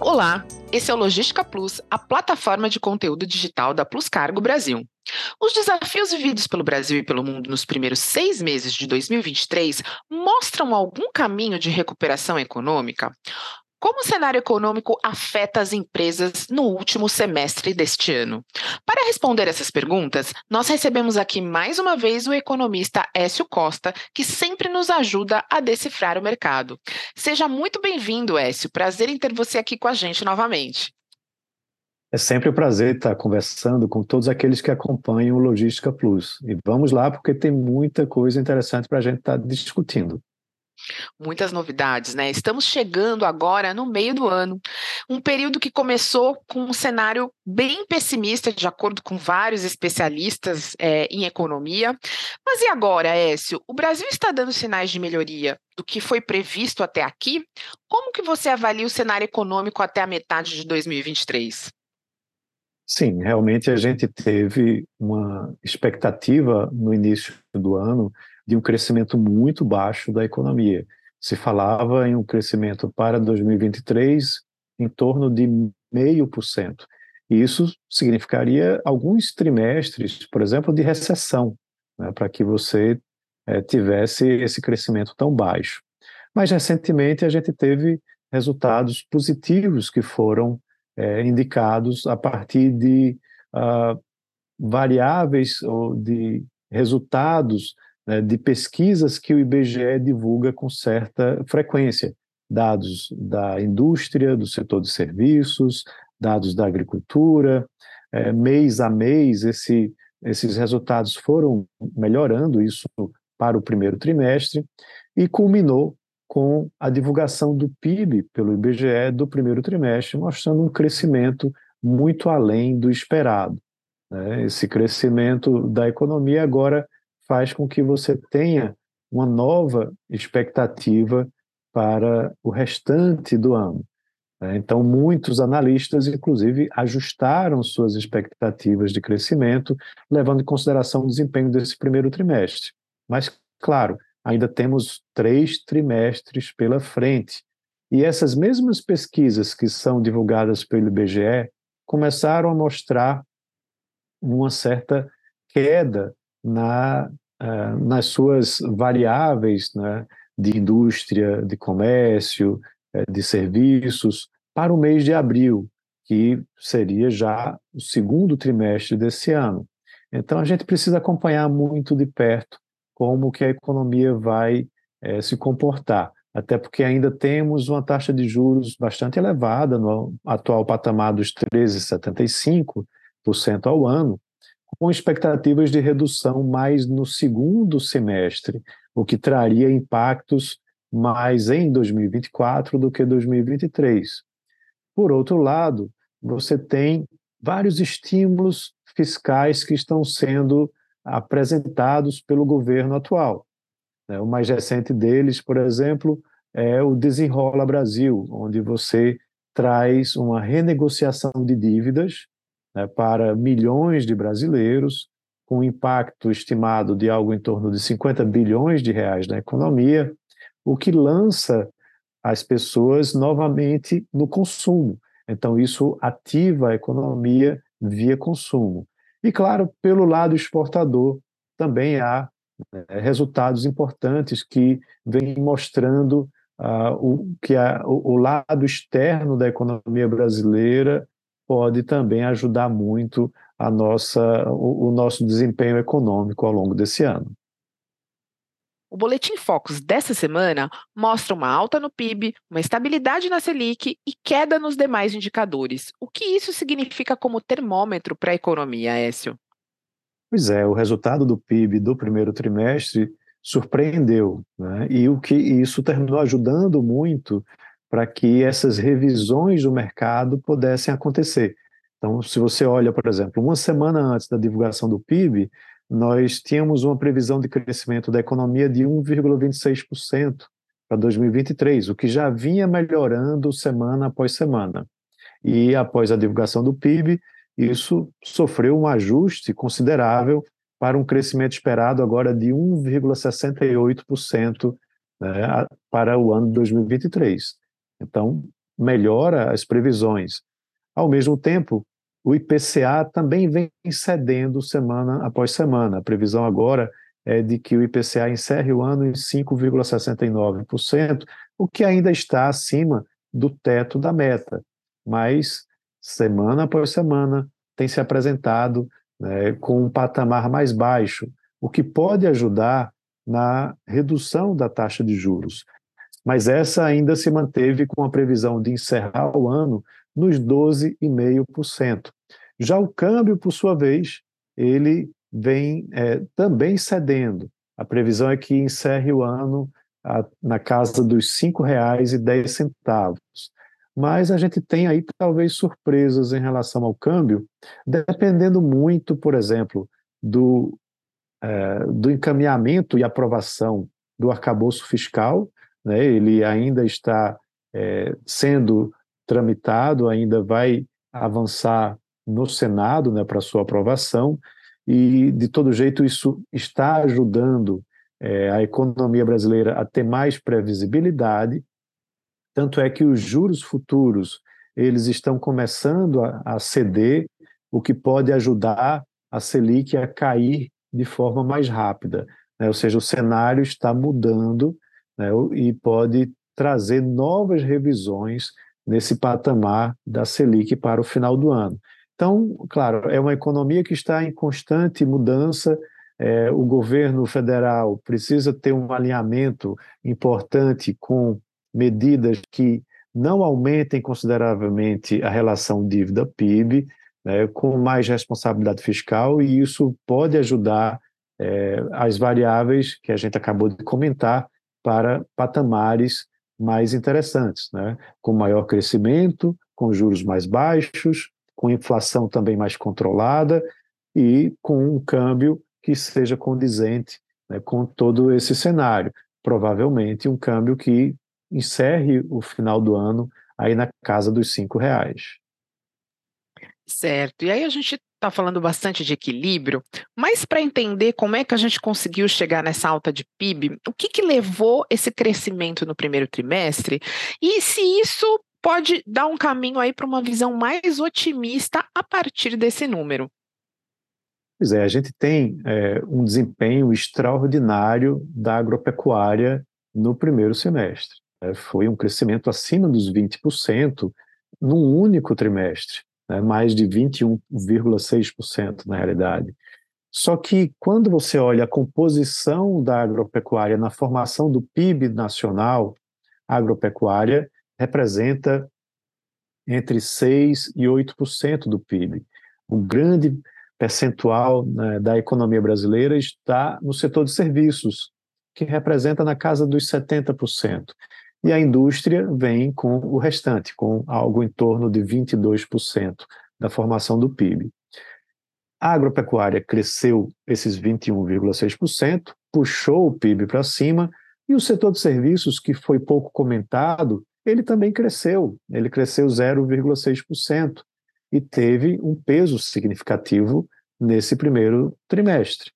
Olá, esse é o Logística Plus, a plataforma de conteúdo digital da Plus Cargo Brasil. Os desafios vividos pelo Brasil e pelo mundo nos primeiros seis meses de 2023 mostram algum caminho de recuperação econômica? Como o cenário econômico afeta as empresas no último semestre deste ano? Para responder essas perguntas, nós recebemos aqui mais uma vez o economista Écio Costa, que sempre nos ajuda a decifrar o mercado. Seja muito bem-vindo, Écio. Prazer em ter você aqui com a gente novamente. É sempre um prazer estar conversando com todos aqueles que acompanham o Logística Plus. E vamos lá, porque tem muita coisa interessante para a gente estar discutindo. Muitas novidades, né? Estamos chegando agora no meio do ano, um período que começou com um cenário bem pessimista, de acordo com vários especialistas é, em economia. Mas e agora, Écio? O Brasil está dando sinais de melhoria do que foi previsto até aqui? Como que você avalia o cenário econômico até a metade de 2023? Sim, realmente a gente teve uma expectativa no início do ano de um crescimento muito baixo da economia. Se falava em um crescimento para 2023 em torno de 0,5%. E isso significaria alguns trimestres, por exemplo, de recessão, né, para que você é, tivesse esse crescimento tão baixo. Mas recentemente a gente teve resultados positivos que foram é, indicados a partir de uh, variáveis ou de resultados né, de pesquisas que o IBGE divulga com certa frequência, dados da indústria, do setor de serviços, dados da agricultura, é, mês a mês esse, esses resultados foram melhorando, isso para o primeiro trimestre, e culminou com a divulgação do PIB pelo IBGE do primeiro trimestre, mostrando um crescimento muito além do esperado. Né? Esse crescimento da economia agora faz com que você tenha uma nova expectativa para o restante do ano. Né? Então, muitos analistas, inclusive, ajustaram suas expectativas de crescimento, levando em consideração o desempenho desse primeiro trimestre. Mas, claro, ainda temos três trimestres pela frente. E essas mesmas pesquisas que são divulgadas pelo IBGE começaram a mostrar uma certa queda na, uh, nas suas variáveis né, de indústria, de comércio, uh, de serviços, para o mês de abril, que seria já o segundo trimestre desse ano. Então, a gente precisa acompanhar muito de perto como que a economia vai uh, se comportar, até porque ainda temos uma taxa de juros bastante elevada no atual patamar dos 13,75% ao ano, com expectativas de redução mais no segundo semestre, o que traria impactos mais em 2024 do que 2023. Por outro lado, você tem vários estímulos fiscais que estão sendo apresentados pelo governo atual. Né? O mais recente deles, por exemplo, é o Desenrola Brasil, onde você traz uma renegociação de dívidas né, para milhões de brasileiros, com impacto estimado de algo em torno de 50 bilhões de reais na economia, o que lança as pessoas novamente no consumo. Então, isso ativa a economia via consumo. E, claro, pelo lado exportador, também há né, resultados importantes que vêm mostrando uh, o, que a, o, o lado externo da economia brasileira pode também ajudar muito a nossa, o, o nosso desempenho econômico ao longo desse ano. O Boletim Focus dessa semana mostra uma alta no PIB, uma estabilidade na Selic e queda nos demais indicadores. O que isso significa como termômetro para a economia, Écio? Pois é, o resultado do PIB do primeiro trimestre surpreendeu, né? e o que isso terminou ajudando muito para que essas revisões do mercado pudessem acontecer. Então, se você olha, por exemplo, uma semana antes da divulgação do PIB, nós tínhamos uma previsão de crescimento da economia de 1,26% para 2023, o que já vinha melhorando semana após semana. E após a divulgação do PIB, isso sofreu um ajuste considerável para um crescimento esperado agora de 1,68% né, para o ano de 2023. Então, melhora as previsões. Ao mesmo tempo, o IPCA também vem cedendo semana após semana. A previsão agora é de que o IPCA encerre o ano em 5,69%, o que ainda está acima do teto da meta. Mas, semana após semana, tem se apresentado né, com um patamar mais baixo, o que pode ajudar na redução da taxa de juros. Mas essa ainda se manteve com a previsão de encerrar o ano nos 12,5%. Já o câmbio, por sua vez, ele vem é, também cedendo. A previsão é que encerre o ano a, na casa dos R$ 5,10. Mas a gente tem aí talvez surpresas em relação ao câmbio, dependendo muito, por exemplo, do, é, do encaminhamento e aprovação do arcabouço fiscal. Né? Ele ainda está é, sendo tramitado, ainda vai avançar no Senado né, para sua aprovação e, de todo jeito, isso está ajudando é, a economia brasileira a ter mais previsibilidade, tanto é que os juros futuros eles estão começando a, a ceder, o que pode ajudar a Selic a cair de forma mais rápida. Né? Ou seja, o cenário está mudando né? e pode trazer novas revisões nesse patamar da Selic para o final do ano. Então, claro, é uma economia que está em constante mudança. É, o governo federal precisa ter um alinhamento importante com medidas que não aumentem consideravelmente a relação dívida-PIB, né, com mais responsabilidade fiscal, e isso pode ajudar é, as variáveis que a gente acabou de comentar para patamares mais interessantes, né, com maior crescimento, com juros mais baixos, com inflação também mais controlada e com um câmbio que seja condizente né, com todo esse cenário. Provavelmente um câmbio que encerre o final do ano aí na casa dos cinco reais. Certo. E aí a gente está falando bastante de equilíbrio, mas para entender como é que a gente conseguiu chegar nessa alta de PIB, o que, que levou esse crescimento no primeiro trimestre e se isso pode dar um caminho aí para uma visão mais otimista a partir desse número. Pois é, a gente tem é, um desempenho extraordinário da agropecuária no primeiro semestre. É, foi um crescimento acima dos 20% num único trimestre, né, mais de 21,6% na realidade. Só que quando você olha a composição da agropecuária na formação do PIB nacional, a agropecuária representa entre 6% e 8% do PIB. Um grande percentual né, da economia brasileira está no setor de serviços, que representa na casa dos 70%. E a indústria vem com o restante, com algo em torno de 22% da formação do PIB. A agropecuária cresceu esses 21,6%, puxou o PIB para cima, e o setor de serviços, que foi pouco comentado, ele também cresceu, ele cresceu 0,6% e teve um peso significativo nesse primeiro trimestre.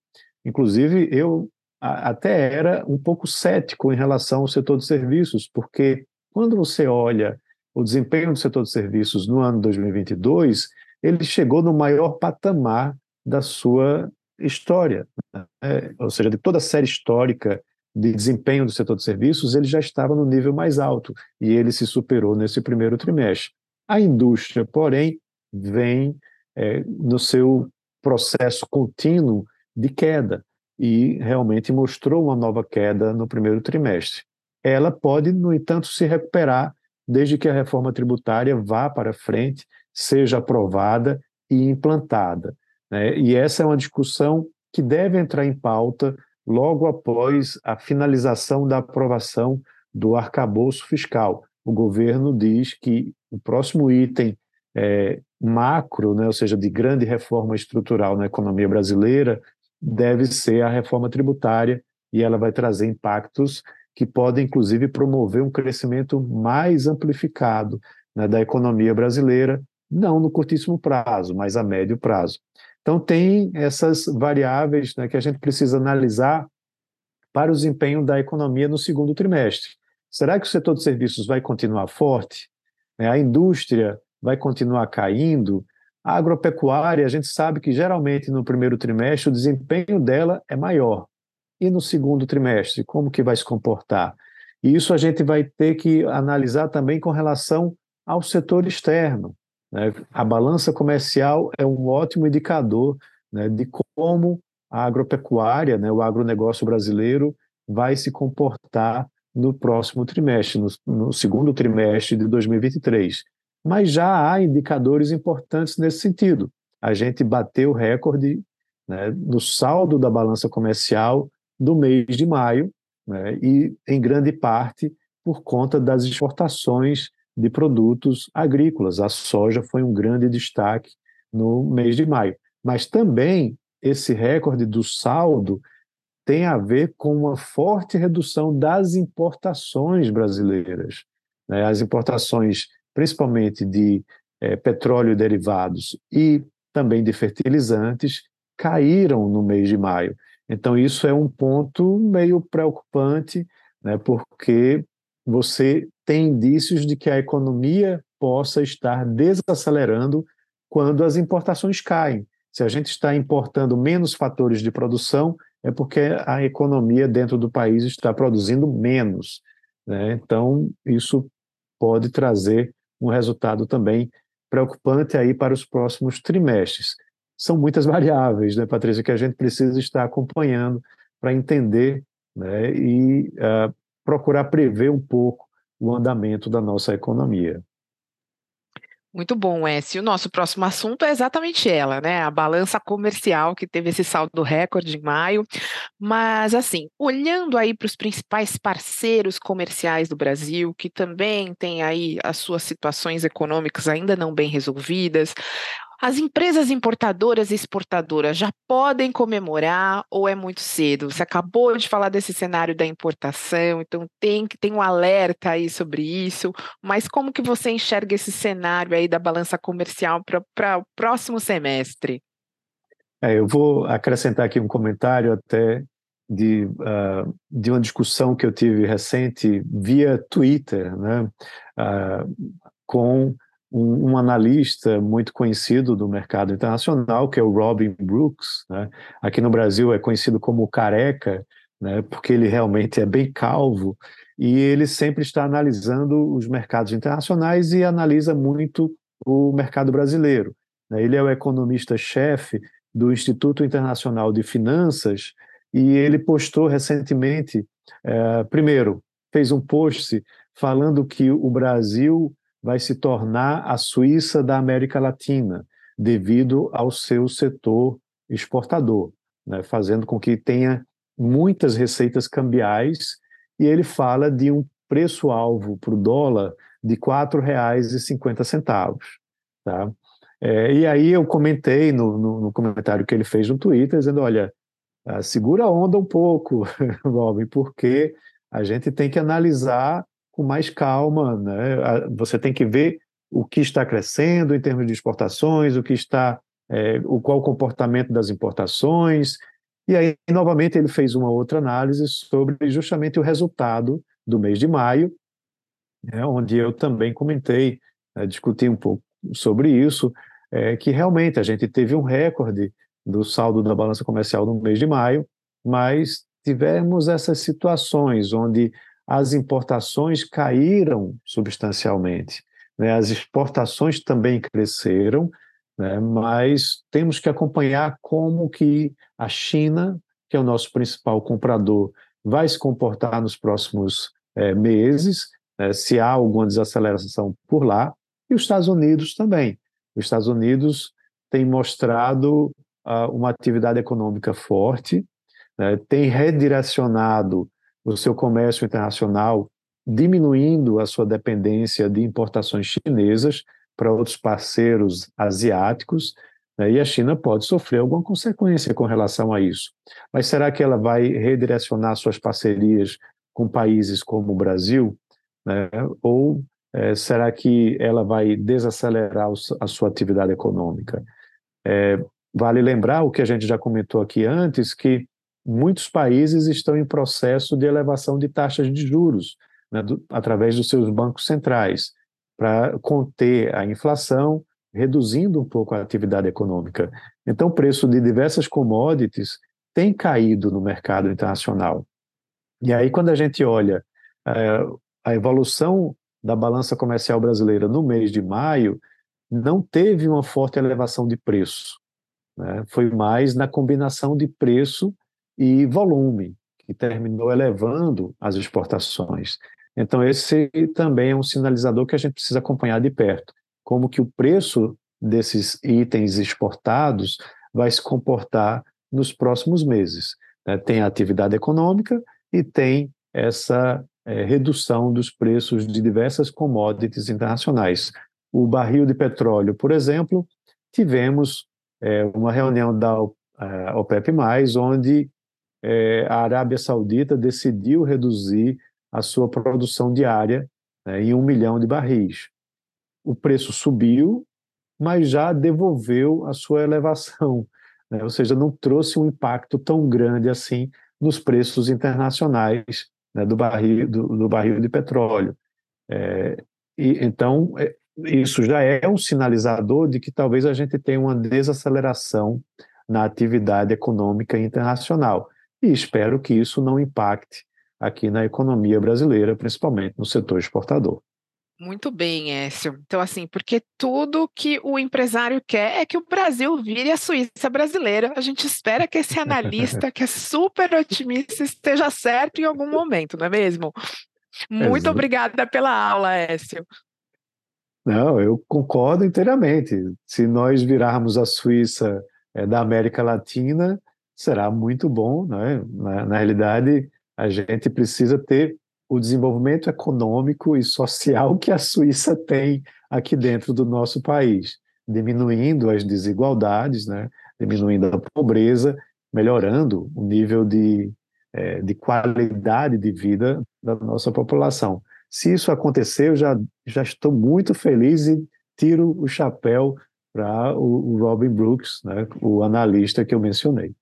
Inclusive, eu até era um pouco cético em relação ao setor de serviços, porque quando você olha o desempenho do setor de serviços no ano 2022, ele chegou no maior patamar da sua história, né? ou seja, de toda a série histórica de desempenho do setor de serviços, ele já estava no nível mais alto e ele se superou nesse primeiro trimestre. A indústria, porém, vem é, no seu processo contínuo de queda e realmente mostrou uma nova queda no primeiro trimestre. Ela pode, no entanto, se recuperar desde que a reforma tributária vá para frente, seja aprovada e implantada. Né? E essa é uma discussão que deve entrar em pauta logo após a finalização da aprovação do arcabouço fiscal. O governo diz que o próximo item é, macro, né, ou seja, de grande reforma estrutural na economia brasileira, deve ser a reforma tributária, e ela vai trazer impactos que podem, inclusive, promover um crescimento mais amplificado né, da economia brasileira, não no curtíssimo prazo, mas a médio prazo. Então, tem essas variáveis né, que a gente precisa analisar para o desempenho da economia no segundo trimestre. Será que o setor de serviços vai continuar forte? né? a indústria vai continuar caindo, a agropecuária, a gente sabe que geralmente no primeiro trimestre o desempenho dela é maior. E no segundo trimestre, como que vai se comportar? E isso a gente vai ter que analisar também com relação ao setor externo. Né? A balança comercial é um ótimo indicador né, de como a agropecuária, né, o agronegócio brasileiro, vai se comportar no próximo trimestre, no, no segundo trimestre de 2023 mas já há indicadores importantes nesse sentido. A gente bateu o recorde né, no saldo da balança comercial do mês de maio, né, e em grande parte por conta das exportações de produtos agrícolas. A soja foi um grande destaque no mês de maio. Mas também esse recorde do saldo tem a ver com uma forte redução das importações brasileiras. Né? As importações principalmente de é, petróleo e derivados e também de fertilizantes, caíram no mês de maio. Então, isso é um ponto meio preocupante, né, porque você tem indícios de que a economia possa estar desacelerando quando as importações caem. Se a gente está importando menos fatores de produção, é porque a economia dentro do país está produzindo menos. Né? Então, isso pode trazer um resultado também preocupante aí para os próximos trimestres. São muitas variáveis, né, Patrícia, que a gente precisa estar acompanhando para entender né, e uh, procurar prever um pouco o andamento da nossa economia. Muito bom, S. O nosso próximo assunto é exatamente ela, né? A balança comercial que teve esse saldo recorde em maio. Mas, assim, olhando aí para os principais parceiros comerciais do Brasil, que também têm aí as suas situações econômicas ainda não bem resolvidas, as empresas importadoras e exportadoras já podem comemorar ou é muito cedo? Você acabou de falar desse cenário da importação, então tem que tem um alerta aí sobre isso, mas como que você enxerga esse cenário aí da balança comercial para o próximo semestre? É, eu vou acrescentar aqui um comentário até de, uh, de uma discussão que eu tive recente via Twitter, né, uh, com um, um, analista muito conhecido do mercado internacional, que é o Robin Brooks. Né? Aqui no Brasil é conhecido como Careca, né? porque ele realmente é bem calvo, e ele sempre está analisando os mercados internacionais e analisa muito o mercado brasileiro. Né? Ele é o economista-chefe do Instituto Internacional de Finanças e ele postou recentemente, é, primeiro, fez um post falando que o Brasil vai se tornar a Suíça da América Latina, devido ao seu setor exportador, né, fazendo com que tenha muitas receitas cambiais, e ele fala de um preço-alvo para o dólar de R$ 4,50. Tá? É, e aí eu comentei no, no, no, comentário que ele fez no Twitter, dizendo, olha, ah, segura a onda um pouco, Robin, porque a gente tem que analisar com mais calma. Né? Você tem que ver o que está crescendo em termos de exportações, o que está, é, o qual o comportamento das importações. E aí, novamente, ele fez uma outra análise sobre justamente o resultado do mês de maio, né, onde eu também comentei, né, discuti um pouco sobre isso, é, que realmente a gente teve um recorde do saldo da balança comercial no mês de maio, mas tivemos essas situações onde as importações caíram substancialmente. Né? As exportações também cresceram, né? mas temos que acompanhar como que a China, que é o nosso principal comprador, vai se comportar nos próximos é, meses, né? se há alguma desaceleração por lá, e os Estados Unidos também. Os Estados Unidos têm mostrado uh, uma atividade econômica forte, né? tem redirecionado o seu comércio internacional, diminuindo a sua dependência de importações chinesas para outros parceiros asiáticos, né, e a China pode sofrer alguma consequência com relação a isso. Mas será que ela vai redirecionar suas parcerias com países como o Brasil? Né, ou é, será que ela vai desacelerar a sua atividade econômica? É, vale lembrar o que a gente já comentou aqui antes, que muitos países estão em processo de elevação de taxas de juros, né, do, através dos seus bancos centrais. para conter a inflação, reduzindo um pouco a atividade econômica. Então, o preço de diversas commodities tem caído no mercado internacional. E aí, quando a gente olha é, a evolução da balança comercial brasileira no mês de maio, não teve uma forte elevação de preço. Né? Foi mais na combinação de preço e volume, que terminou elevando as exportações. Então, esse também é um sinalizador que a gente precisa acompanhar de perto. Como que o preço desses itens exportados vai se comportar nos próximos meses. Né? Tem a atividade econômica e tem essa é, redução dos preços de diversas commodities internacionais. O barril de petróleo, por exemplo, tivemos é, uma reunião da OPEP+, onde é, a Arábia Saudita decidiu reduzir a sua produção diária né, em um milhão de barris. O preço subiu, mas já devolveu a sua elevação, né, ou seja, não trouxe um impacto tão grande assim nos preços internacionais né, do, barril, do, do, barril de petróleo. É, e, então, é, isso já é um sinalizador de que talvez a gente tenha uma desaceleração na atividade econômica internacional. E espero que isso não impacte aqui na economia brasileira, principalmente no setor exportador. Muito bem, Écio. Então, assim, porque tudo que o empresário quer é que o Brasil vire a Suíça brasileira. A gente espera que esse analista, que é super otimista, esteja certo em algum momento, não é mesmo? Muito Exato. obrigada pela aula, Écio. Não, eu concordo inteiramente. Se nós virarmos a Suíça é, da América Latina, será muito bom, né? Na, na realidade, a gente precisa ter o desenvolvimento econômico e social que a Suíça tem aqui dentro do nosso país, diminuindo as desigualdades, né? diminuindo a pobreza, melhorando o nível de, é, de qualidade de vida da nossa população. Se isso acontecer, eu já, já estou muito feliz e tiro o chapéu para o, o Robin Brooks, né, o analista que eu mencionei.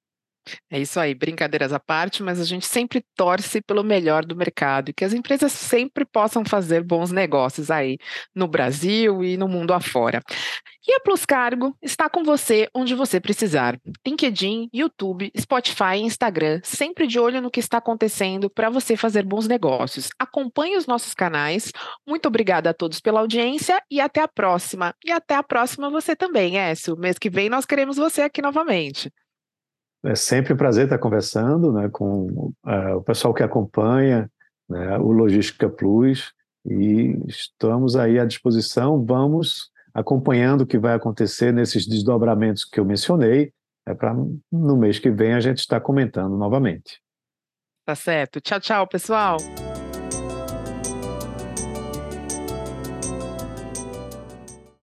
É isso aí, brincadeiras à parte, mas a gente sempre torce pelo melhor do mercado e que as empresas sempre possam fazer bons negócios aí no Brasil e no mundo afora. E a Plus Cargo está com você onde você precisar. LinkedIn, YouTube, Spotify e Instagram, sempre de olho no que está acontecendo para você fazer bons negócios. Acompanhe os nossos canais. Muito obrigada a todos pela audiência e até a próxima. E até a próxima você também, Écio. Mês que vem nós queremos você aqui novamente. É sempre um prazer estar conversando né, com uh, o pessoal que acompanha né, o Logística Plus e estamos aí à disposição. Vamos acompanhando o que vai acontecer nesses desdobramentos que eu mencionei, é para no mês que vem a gente estar comentando novamente. Tá certo. Tchau, tchau, pessoal.